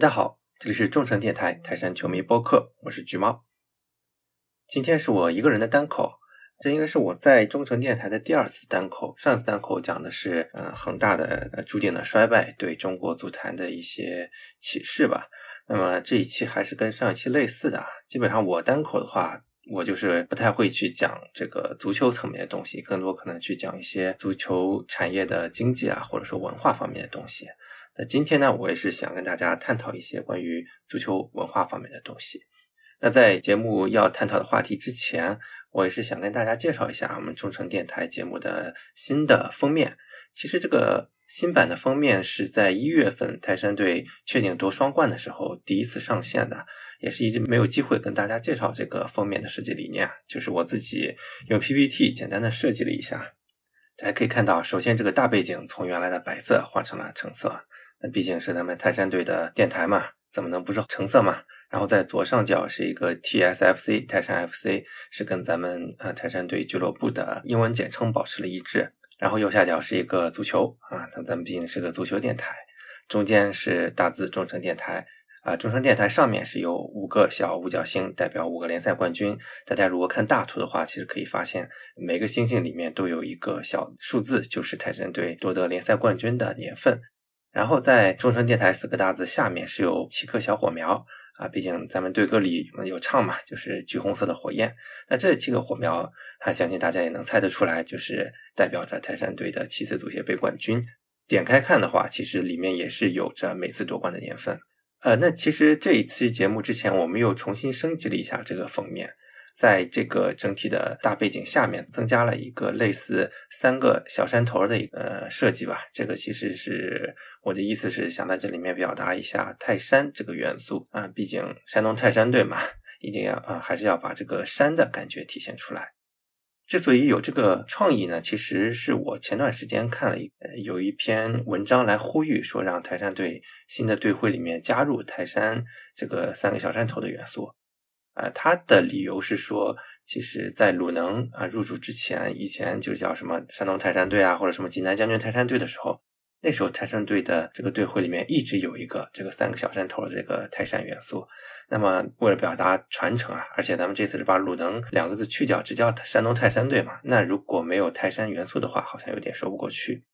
大家好，这里是中诚电台泰山球迷播客，我是橘猫。今天是我一个人的单口，这应该是我在中诚电台的第二次单口。上次单口讲的是，嗯，恒大的呃注定的衰败对中国足坛的一些启示吧。那么这一期还是跟上一期类似的，基本上我单口的话，我就是不太会去讲这个足球层面的东西，更多可能去讲一些足球产业的经济啊，或者说文化方面的东西。那今天呢，我也是想跟大家探讨一些关于足球文化方面的东西。那在节目要探讨的话题之前，我也是想跟大家介绍一下我们中诚电台节目的新的封面。其实这个新版的封面是在一月份泰山队确定夺双冠的时候第一次上线的，也是一直没有机会跟大家介绍这个封面的设计理念，就是我自己用 PPT 简单的设计了一下。大家可以看到，首先这个大背景从原来的白色换成了橙色。那毕竟是咱们泰山队的电台嘛，怎么能不是橙色嘛？然后在左上角是一个 TSFC 泰山 FC，是跟咱们呃泰山队俱乐部的英文简称保持了一致。然后右下角是一个足球啊，咱咱们毕竟是个足球电台。中间是大字中诚电台啊，中诚电台上面是有五个小五角星，代表五个联赛冠军。大家如果看大图的话，其实可以发现每个星星里面都有一个小数字，就是泰山队夺得联赛冠军的年份。然后在中诚电台四个大字下面是有七颗小火苗啊，毕竟咱们队歌里有唱嘛，就是橘红色的火焰。那这七个火苗，还相信大家也能猜得出来，就是代表着泰山队的七次足协杯冠军。点开看的话，其实里面也是有着每次夺冠的年份。呃，那其实这一期节目之前，我们又重新升级了一下这个封面。在这个整体的大背景下面，增加了一个类似三个小山头的一个设计吧。这个其实是我的意思是想在这里面表达一下泰山这个元素啊，毕竟山东泰山队嘛，一定要啊，还是要把这个山的感觉体现出来。之所以有这个创意呢，其实是我前段时间看了一呃有一篇文章来呼吁说，让泰山队新的队徽里面加入泰山这个三个小山头的元素。呃，他的理由是说，其实，在鲁能啊入主之前，以前就叫什么山东泰山队啊，或者什么济南将军泰山队的时候，那时候泰山队的这个队徽里面一直有一个这个三个小山头的这个泰山元素。那么，为了表达传承啊，而且咱们这次是把鲁能两个字去掉，只叫山东泰山队嘛。那如果没有泰山元素的话，好像有点说不过去。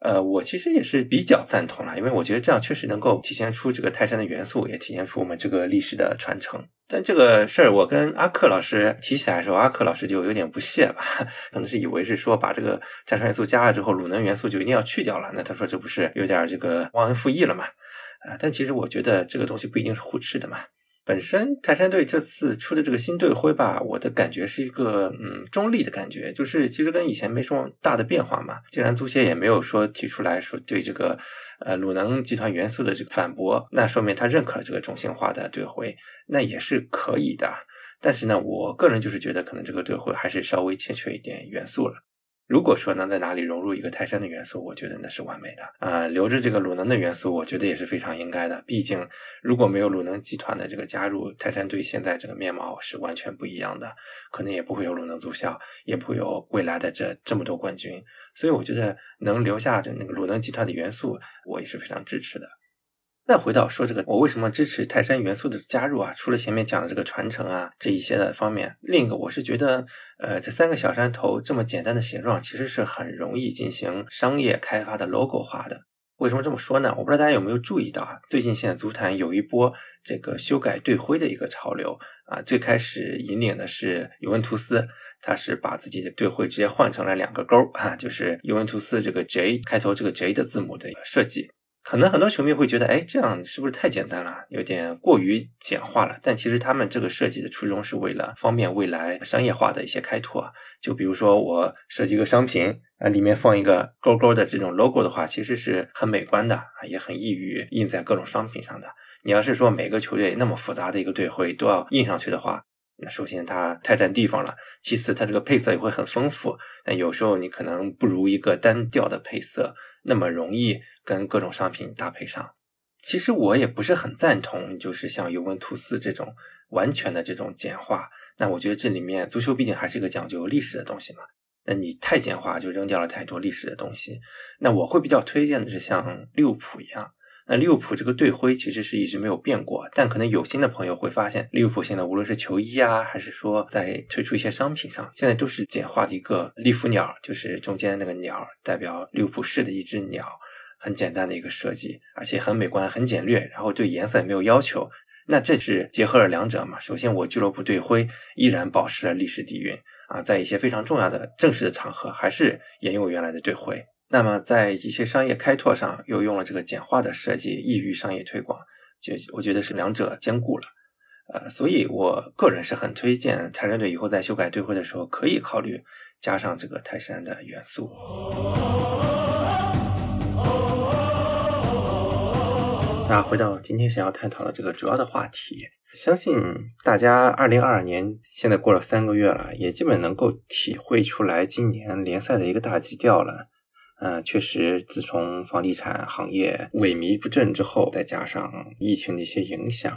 呃，我其实也是比较赞同了，因为我觉得这样确实能够体现出这个泰山的元素，也体现出我们这个历史的传承。但这个事儿，我跟阿克老师提起来的时候，阿克老师就有点不屑吧，可能是以为是说把这个泰山元素加了之后，鲁能元素就一定要去掉了。那他说这不是有点这个忘恩负义了嘛？啊，但其实我觉得这个东西不一定是互斥的嘛。本身泰山队这次出的这个新队徽吧，我的感觉是一个嗯中立的感觉，就是其实跟以前没什么大的变化嘛。既然足协也没有说提出来说对这个呃鲁能集团元素的这个反驳，那说明他认可了这个中性化的队徽，那也是可以的。但是呢，我个人就是觉得可能这个队徽还是稍微欠缺一点元素了。如果说能在哪里融入一个泰山的元素，我觉得那是完美的啊。留着这个鲁能的元素，我觉得也是非常应该的。毕竟如果没有鲁能集团的这个加入，泰山队现在这个面貌是完全不一样的，可能也不会有鲁能足校，也不会有未来的这这么多冠军。所以我觉得能留下这那个鲁能集团的元素，我也是非常支持的。再回到说这个，我为什么支持泰山元素的加入啊？除了前面讲的这个传承啊这一些的方面，另一个我是觉得，呃，这三个小山头这么简单的形状，其实是很容易进行商业开发的 logo 化的。为什么这么说呢？我不知道大家有没有注意到啊？最近现在足坛有一波这个修改队徽的一个潮流啊。最开始引领的是尤文图斯，他是把自己的队徽直接换成了两个勾啊，就是尤文图斯这个 J 开头这个 J 的字母的设计。可能很多球迷会觉得，哎，这样是不是太简单了，有点过于简化了？但其实他们这个设计的初衷是为了方便未来商业化的一些开拓。就比如说我设计个商品啊，里面放一个勾勾的这种 logo 的话，其实是很美观的啊，也很易于印在各种商品上的。你要是说每个球队那么复杂的一个队徽都要印上去的话，那那首先它太占地方了，其次它这个配色也会很丰富。那有时候你可能不如一个单调的配色那么容易跟各种商品搭配上。其实我也不是很赞同，就是像尤文图斯这种完全的这种简化。那我觉得这里面足球毕竟还是一个讲究历史的东西嘛。那你太简化就扔掉了太多历史的东西。那我会比较推荐的是像利物浦一样。那利物浦这个队徽其实是一直没有变过，但可能有心的朋友会发现，利物浦现在无论是球衣啊，还是说在推出一些商品上，现在都是简化的一个利福鸟，就是中间那个鸟代表利物浦市的一只鸟，很简单的一个设计，而且很美观、很简略，然后对颜色也没有要求。那这是结合了两者嘛？首先，我俱乐部队徽依然保持了历史底蕴啊，在一些非常重要的正式的场合，还是沿用原来的队徽。那么，在一些商业开拓上，又用了这个简化的设计，易于商业推广，就我觉得是两者兼顾了。呃，所以我个人是很推荐泰山队以后在修改队徽的时候，可以考虑加上这个泰山的元素。那回到今天想要探讨的这个主要的话题，相信大家二零二二年现在过了三个月了，也基本能够体会出来今年联赛的一个大基调了。嗯，确实，自从房地产行业萎靡不振之后，再加上疫情的一些影响，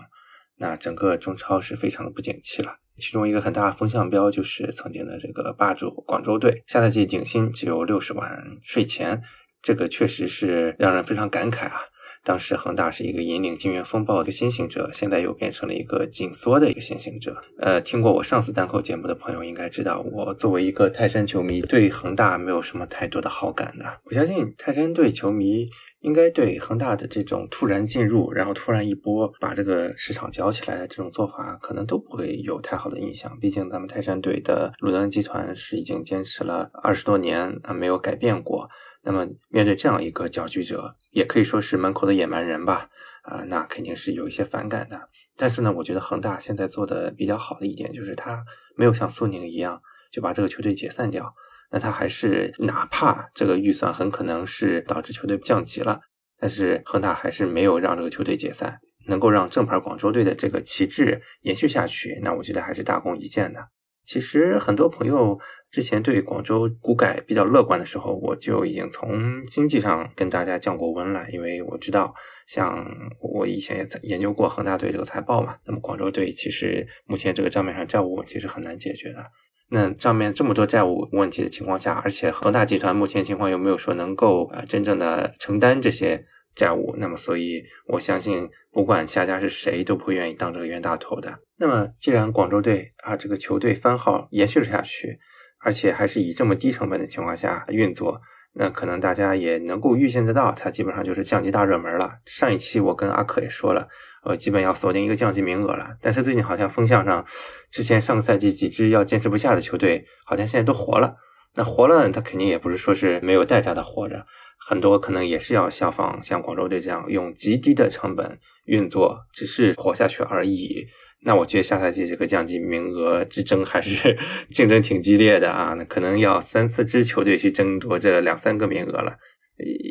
那整个中超是非常的不景气了。其中一个很大的风向标就是曾经的这个霸主广州队，下赛季顶薪只有六十万税前，这个确实是让人非常感慨啊。当时恒大是一个引领金元风暴的先行者，现在又变成了一个紧缩的一个先行者。呃，听过我上次单口节目的朋友应该知道，我作为一个泰山球迷，对恒大没有什么太多的好感的。我相信泰山队球迷应该对恒大的这种突然进入，然后突然一波把这个市场搅起来的这种做法，可能都不会有太好的印象。毕竟咱们泰山队的鲁能集团是已经坚持了二十多年啊，没有改变过。那么，面对这样一个搅局者，也可以说是门口的野蛮人吧，啊，那肯定是有一些反感的。但是呢，我觉得恒大现在做的比较好的一点，就是他没有像苏宁一样就把这个球队解散掉，那他还是哪怕这个预算很可能是导致球队降级了，但是恒大还是没有让这个球队解散，能够让正牌广州队的这个旗帜延续下去，那我觉得还是大功一件的。其实很多朋友之前对广州股改比较乐观的时候，我就已经从经济上跟大家降过温了。因为我知道，像我以前也研究过恒大队这个财报嘛，那么广州队其实目前这个账面上债务问题是很难解决的。那账面这么多债务问题的情况下，而且恒大集团目前情况又没有说能够呃真正的承担这些。债务，那么所以我相信，不管下家是谁，都不会愿意当这个冤大头的。那么既然广州队啊这个球队番号延续了下去，而且还是以这么低成本的情况下运作，那可能大家也能够预见得到，它基本上就是降级大热门了。上一期我跟阿克也说了，呃，基本要锁定一个降级名额了。但是最近好像风向上，之前上个赛季几支要坚持不下的球队，好像现在都活了。那活了，他肯定也不是说是没有代价的活着，很多可能也是要效仿像广州队这样用极低的成本运作，只是活下去而已。那我觉得下赛季这个降级名额之争还是 竞争挺激烈的啊，那可能要三四支球队去争夺这两三个名额了，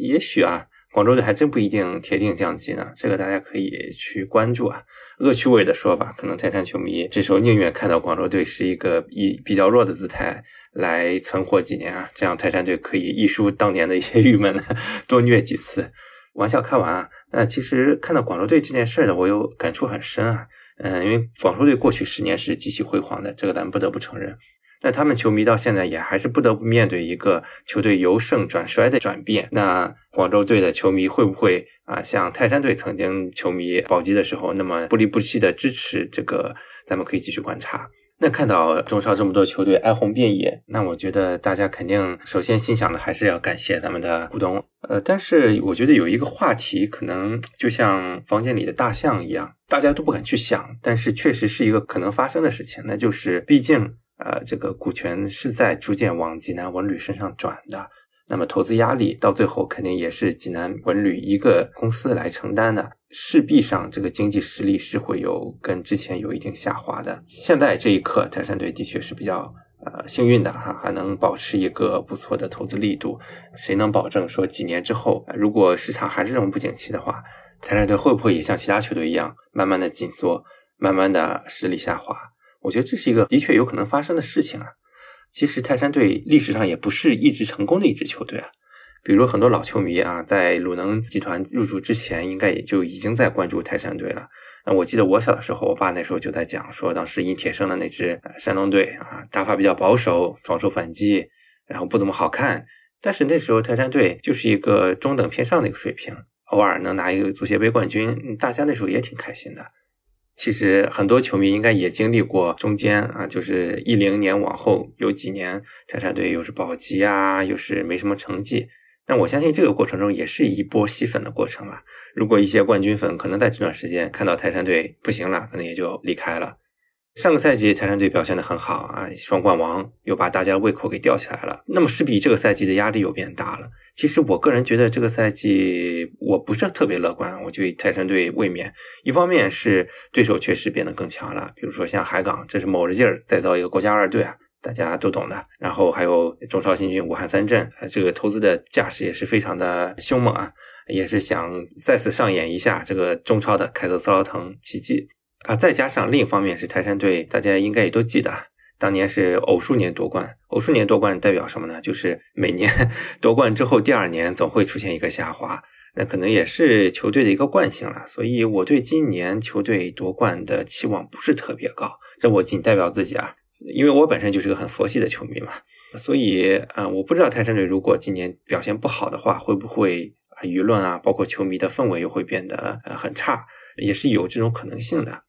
也许啊。广州队还真不一定铁定降级呢，这个大家可以去关注啊。恶趣味的说吧，可能泰山球迷这时候宁愿看到广州队是一个以比较弱的姿态来存活几年啊，这样泰山队可以一输当年的一些郁闷，多虐几次。玩笑开完啊，那其实看到广州队这件事呢，我有感触很深啊。嗯，因为广州队过去十年是极其辉煌的，这个咱们不得不承认。那他们球迷到现在也还是不得不面对一个球队由盛转衰的转变。那广州队的球迷会不会啊，像泰山队曾经球迷保级的时候那么不离不弃的支持这个？咱们可以继续观察。那看到中超这么多球队哀鸿遍野，那我觉得大家肯定首先心想的还是要感谢咱们的股东。呃，但是我觉得有一个话题可能就像房间里的大象一样，大家都不敢去想，但是确实是一个可能发生的事情，那就是毕竟。呃，这个股权是在逐渐往济南文旅身上转的，那么投资压力到最后肯定也是济南文旅一个公司来承担的，势必上这个经济实力是会有跟之前有一定下滑的。现在这一刻，泰山队的确是比较呃幸运的哈，还能保持一个不错的投资力度。谁能保证说几年之后，如果市场还是这么不景气的话，泰山队会不会也像其他球队一样，慢慢的紧缩，慢慢的实力下滑？我觉得这是一个的确有可能发生的事情啊。其实泰山队历史上也不是一直成功的一支球队啊。比如很多老球迷啊，在鲁能集团入驻之前，应该也就已经在关注泰山队了。那我记得我小的时候，我爸那时候就在讲说，当时尹铁生的那支山东队啊，打法比较保守，防守反击，然后不怎么好看。但是那时候泰山队就是一个中等偏上的一个水平。偶尔能拿一个足协杯冠军，大家那时候也挺开心的。其实很多球迷应该也经历过中间啊，就是一零年往后有几年，泰山队又是保级啊，又是没什么成绩。但我相信这个过程中也是一波吸粉的过程吧。如果一些冠军粉可能在这段时间看到泰山队不行了，可能也就离开了。上个赛季泰山队表现的很好啊，双冠王又把大家胃口给吊起来了。那么势必这个赛季的压力又变大了。其实我个人觉得这个赛季我不是特别乐观，我对泰山队卫冕，一方面是对手确实变得更强了，比如说像海港，这是卯着劲儿再造一个国家二队啊，大家都懂的。然后还有中超新军武汉三镇，这个投资的架势也是非常的凶猛啊，也是想再次上演一下这个中超的凯泽斯劳滕奇迹。啊，再加上另一方面是泰山队，大家应该也都记得，当年是偶数年夺冠。偶数年夺冠代表什么呢？就是每年 夺冠之后，第二年总会出现一个下滑，那可能也是球队的一个惯性了。所以我对今年球队夺冠的期望不是特别高。这我仅代表自己啊，因为我本身就是个很佛系的球迷嘛。所以，呃，我不知道泰山队如果今年表现不好的话，会不会舆论啊，包括球迷的氛围又会变得呃很差，也是有这种可能性的。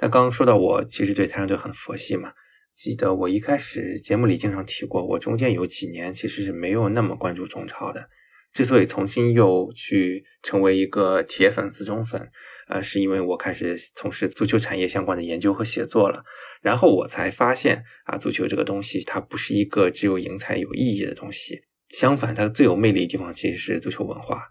但刚刚说到我其实对泰山队很佛系嘛，记得我一开始节目里经常提过，我中间有几年其实是没有那么关注中超的。之所以重新又去成为一个铁粉丝中粉，呃，是因为我开始从事足球产业相关的研究和写作了。然后我才发现啊，足球这个东西它不是一个只有赢才有意义的东西，相反，它最有魅力的地方其实是足球文化。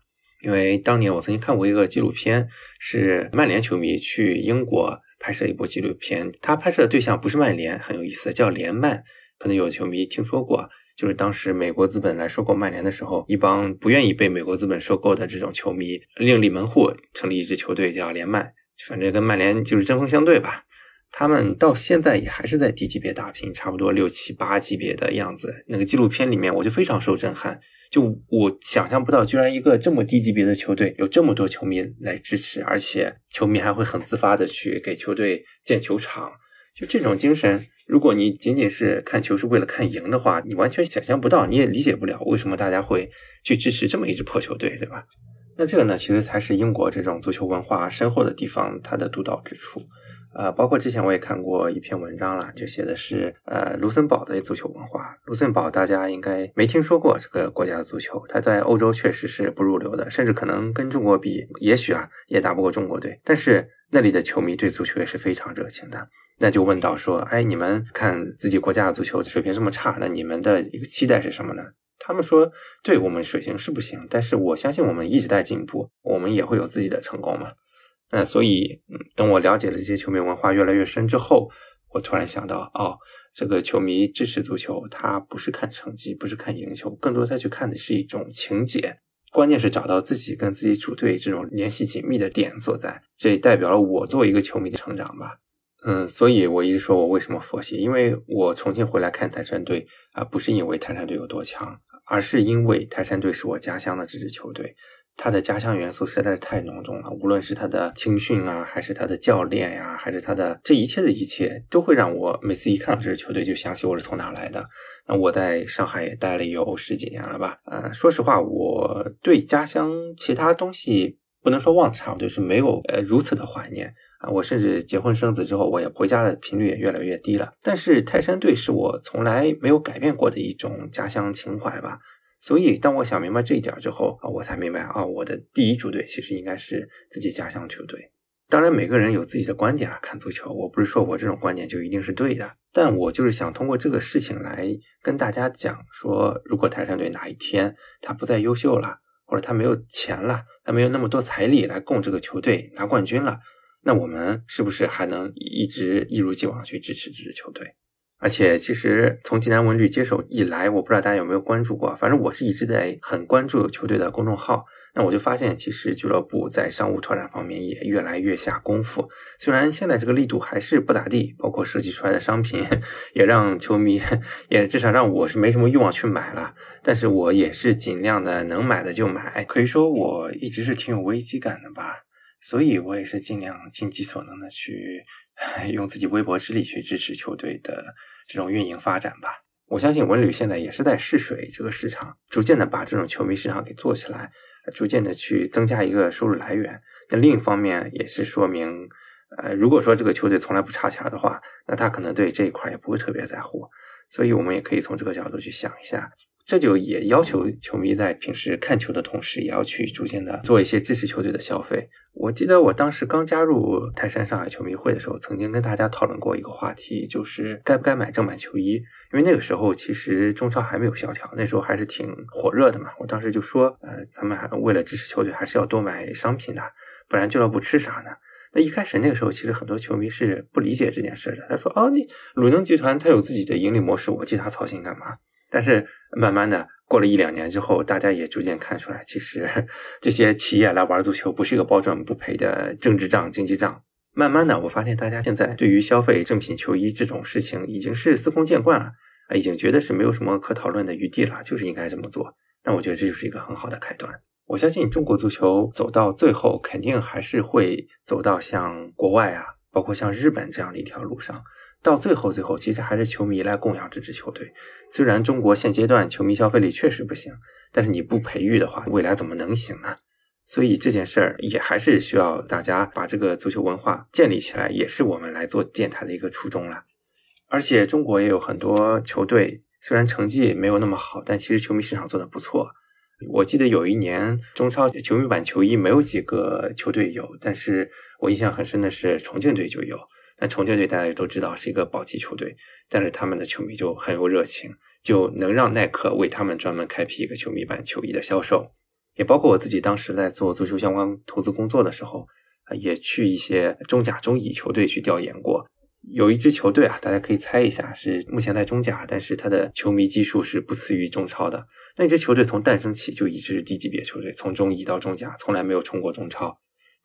因为当年我曾经看过一个纪录片，是曼联球迷去英国。拍摄一部纪录片，他拍摄的对象不是曼联，很有意思，叫联曼。可能有球迷听说过，就是当时美国资本来收购曼联的时候，一帮不愿意被美国资本收购的这种球迷另立门户，成立一支球队叫联曼，反正跟曼联就是针锋相对吧。他们到现在也还是在低级别打拼，差不多六七八级别的样子。那个纪录片里面，我就非常受震撼。就我想象不到，居然一个这么低级别的球队有这么多球迷来支持，而且球迷还会很自发的去给球队建球场。就这种精神，如果你仅仅是看球是为了看赢的话，你完全想象不到，你也理解不了为什么大家会去支持这么一支破球队，对吧？那这个呢，其实才是英国这种足球文化深厚的地方，它的独到之处。呃，包括之前我也看过一篇文章了，就写的是呃卢森堡的足球文化。卢森堡大家应该没听说过这个国家的足球，它在欧洲确实是不入流的，甚至可能跟中国比，也许啊也打不过中国队。但是那里的球迷对足球也是非常热情的。那就问到说，哎，你们看自己国家的足球水平这么差，那你们的一个期待是什么呢？他们说，对我们水平是不行，但是我相信我们一直在进步，我们也会有自己的成功嘛。那所以，嗯，等我了解了这些球迷文化越来越深之后，我突然想到，哦，这个球迷支持足球，他不是看成绩，不是看赢球，更多他去看的是一种情节。关键是找到自己跟自己主队这种联系紧密的点所在，这也代表了我作为一个球迷的成长吧。嗯，所以我一直说我为什么佛系，因为我重新回来看泰山队啊，不是因为泰山队有多强，而是因为泰山队是我家乡的这支球队。他的家乡元素实在是太浓重了，无论是他的青训啊，还是他的教练呀，还是他的这一切的一切，都会让我每次一看到这支球队就想起我是从哪来的。那我在上海也待了有十几年了吧？呃，说实话，我对家乡其他东西不能说忘差，就是没有呃如此的怀念啊。我甚至结婚生子之后，我也回家的频率也越来越低了。但是泰山队是我从来没有改变过的一种家乡情怀吧。所以，当我想明白这一点之后啊，我才明白啊，我的第一主队其实应该是自己家乡球队。当然，每个人有自己的观点啊，看足球，我不是说我这种观点就一定是对的，但我就是想通过这个事情来跟大家讲说，如果泰山队哪一天他不再优秀了，或者他没有钱了，他没有那么多财力来供这个球队拿冠军了，那我们是不是还能一直一如既往去支持这支球队？而且，其实从济南文旅接手以来，我不知道大家有没有关注过，反正我是一直在很关注球队的公众号。那我就发现，其实俱乐部在商务拓展方面也越来越下功夫。虽然现在这个力度还是不咋地，包括设计出来的商品也让球迷，也至少让我是没什么欲望去买了。但是我也是尽量的能买的就买。可以说我一直是挺有危机感的吧，所以我也是尽量尽己所能的去。用自己微薄之力去支持球队的这种运营发展吧。我相信文旅现在也是在试水这个市场，逐渐的把这种球迷市场给做起来。逐渐的去增加一个收入来源。那另一方面也是说明，呃，如果说这个球队从来不差钱的话，那他可能对这一块也不会特别在乎。所以我们也可以从这个角度去想一下。这就也要求球迷在平时看球的同时，也要去逐渐的做一些支持球队的消费。我记得我当时刚加入泰山上海球迷会的时候，曾经跟大家讨论过一个话题，就是该不该买正版球衣。因为那个时候其实中超还没有萧条，那时候还是挺火热的嘛。我当时就说，呃，咱们还为了支持球队，还是要多买商品的，不然俱乐部吃啥呢？那一开始那个时候，其实很多球迷是不理解这件事的。他说：“哦，你鲁能集团他有自己的盈利模式，我替他操心干嘛？”但是慢慢的过了一两年之后，大家也逐渐看出来，其实这些企业来玩足球不是一个包赚不赔的政治账、经济账。慢慢的，我发现大家现在对于消费正品球衣这种事情已经是司空见惯了，啊，已经觉得是没有什么可讨论的余地了，就是应该这么做。那我觉得这就是一个很好的开端。我相信中国足球走到最后，肯定还是会走到像国外啊，包括像日本这样的一条路上。到最后，最后其实还是球迷来供养这支球队。虽然中国现阶段球迷消费力确实不行，但是你不培育的话，未来怎么能行呢？所以这件事儿也还是需要大家把这个足球文化建立起来，也是我们来做电台的一个初衷了。而且中国也有很多球队，虽然成绩没有那么好，但其实球迷市场做的不错。我记得有一年中超球迷版球衣没有几个球队有，但是我印象很深的是重庆队就有。那重庆队大家也都知道是一个保级球队，但是他们的球迷就很有热情，就能让耐克为他们专门开辟一个球迷版球衣的销售。也包括我自己当时在做足球相关投资工作的时候，也去一些中甲、中乙球队去调研过。有一支球队啊，大家可以猜一下，是目前在中甲，但是它的球迷基数是不次于中超的。那支球队从诞生起就一直是低级别球队，从中乙到中甲，从来没有冲过中超。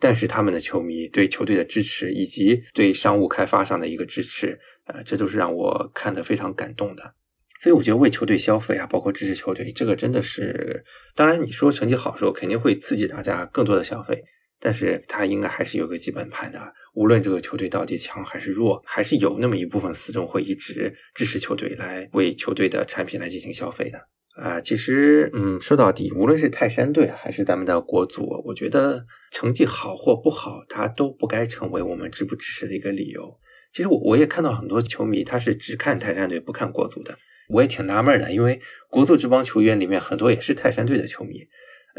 但是他们的球迷对球队的支持，以及对商务开发上的一个支持，呃，这都是让我看得非常感动的。所以我觉得为球队消费啊，包括支持球队，这个真的是，当然你说成绩好的时候肯定会刺激大家更多的消费，但是它应该还是有个基本盘的。无论这个球队到底强还是弱，还是有那么一部分死忠会一直支持球队，来为球队的产品来进行消费的。啊，其实，嗯，说到底，无论是泰山队还是咱们的国足，我觉得成绩好或不好，它都不该成为我们支不支持的一个理由。其实我我也看到很多球迷，他是只看泰山队不看国足的，我也挺纳闷的，因为国足这帮球员里面很多也是泰山队的球迷。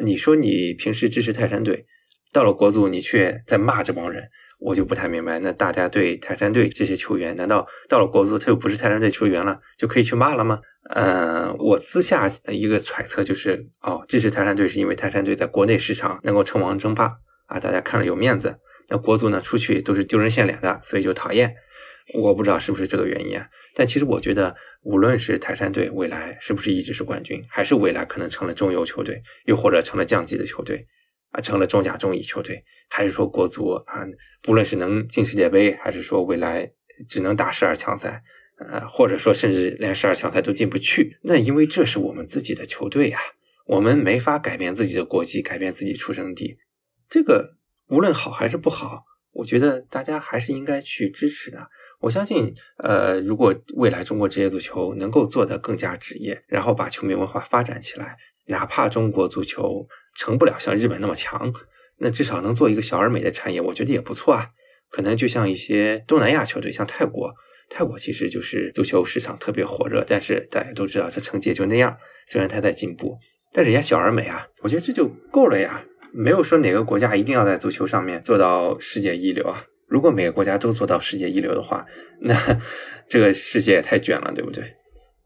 你说你平时支持泰山队，到了国足你却在骂这帮人。我就不太明白，那大家对泰山队这些球员，难道到了国足他又不是泰山队球员了，就可以去骂了吗？嗯，我私下一个揣测就是，哦，支持泰山队是因为泰山队在国内市场能够称王争霸啊，大家看了有面子。那国足呢，出去都是丢人现脸的，所以就讨厌。我不知道是不是这个原因啊？但其实我觉得，无论是泰山队未来是不是一直是冠军，还是未来可能成了中游球队，又或者成了降级的球队。啊，成了中甲、中乙球队，还是说国足啊？不论是能进世界杯，还是说未来只能打十二强赛，呃，或者说甚至连十二强赛都进不去，那因为这是我们自己的球队呀，我们没法改变自己的国籍，改变自己出生地。这个无论好还是不好，我觉得大家还是应该去支持的。我相信，呃，如果未来中国职业足球能够做得更加职业，然后把球迷文化发展起来，哪怕中国足球。成不了像日本那么强，那至少能做一个小而美的产业，我觉得也不错啊。可能就像一些东南亚球队，像泰国，泰国其实就是足球市场特别火热，但是大家都知道这成绩就那样。虽然它在进步，但人家小而美啊，我觉得这就够了呀。没有说哪个国家一定要在足球上面做到世界一流啊。如果每个国家都做到世界一流的话，那 这个世界也太卷了，对不对？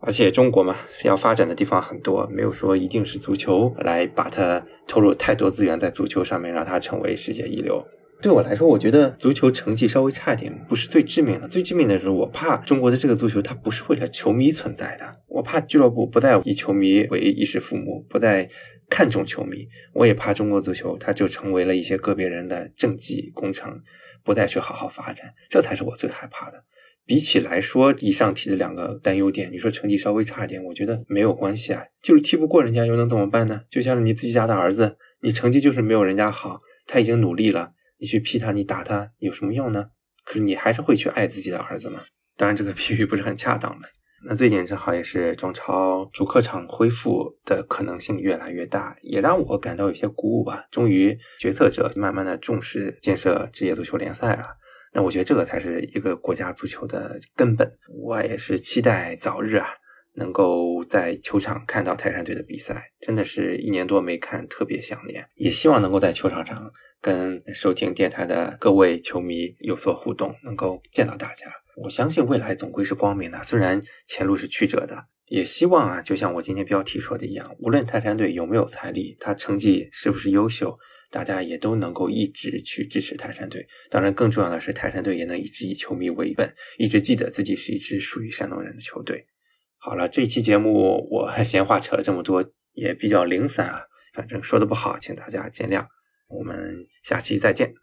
而且中国嘛，要发展的地方很多，没有说一定是足球来把它投入太多资源在足球上面，让它成为世界一流。对我来说，我觉得足球成绩稍微差一点不是最致命的，最致命的是我怕中国的这个足球它不是为了球迷存在的，我怕俱乐部不再以球迷为衣食父母，不再看重球迷，我也怕中国足球它就成为了一些个别人的政绩工程，不再去好好发展，这才是我最害怕的。比起来说，以上提的两个担忧点，你说成绩稍微差一点，我觉得没有关系啊，就是踢不过人家又能怎么办呢？就像你自己家的儿子，你成绩就是没有人家好，他已经努力了，你去批他，你打他有什么用呢？可是你还是会去爱自己的儿子吗？当然，这个比喻不是很恰当的。那最近正好也是中超主客场恢复的可能性越来越大，也让我感到有些鼓舞吧。终于，决策者慢慢的重视建设职业足球联赛了。那我觉得这个才是一个国家足球的根本。我也是期待早日啊，能够在球场看到泰山队的比赛。真的是一年多没看，特别想念。也希望能够在球场上跟收听电台的各位球迷有所互动，能够见到大家。我相信未来总归是光明的，虽然前路是曲折的。也希望啊，就像我今天标题说的一样，无论泰山队有没有财力，他成绩是不是优秀，大家也都能够一直去支持泰山队。当然，更重要的是，泰山队也能一直以球迷为本，一直记得自己是一支属于山东人的球队。好了，这期节目我闲话扯了这么多，也比较零散啊，反正说的不好，请大家见谅。我们下期再见。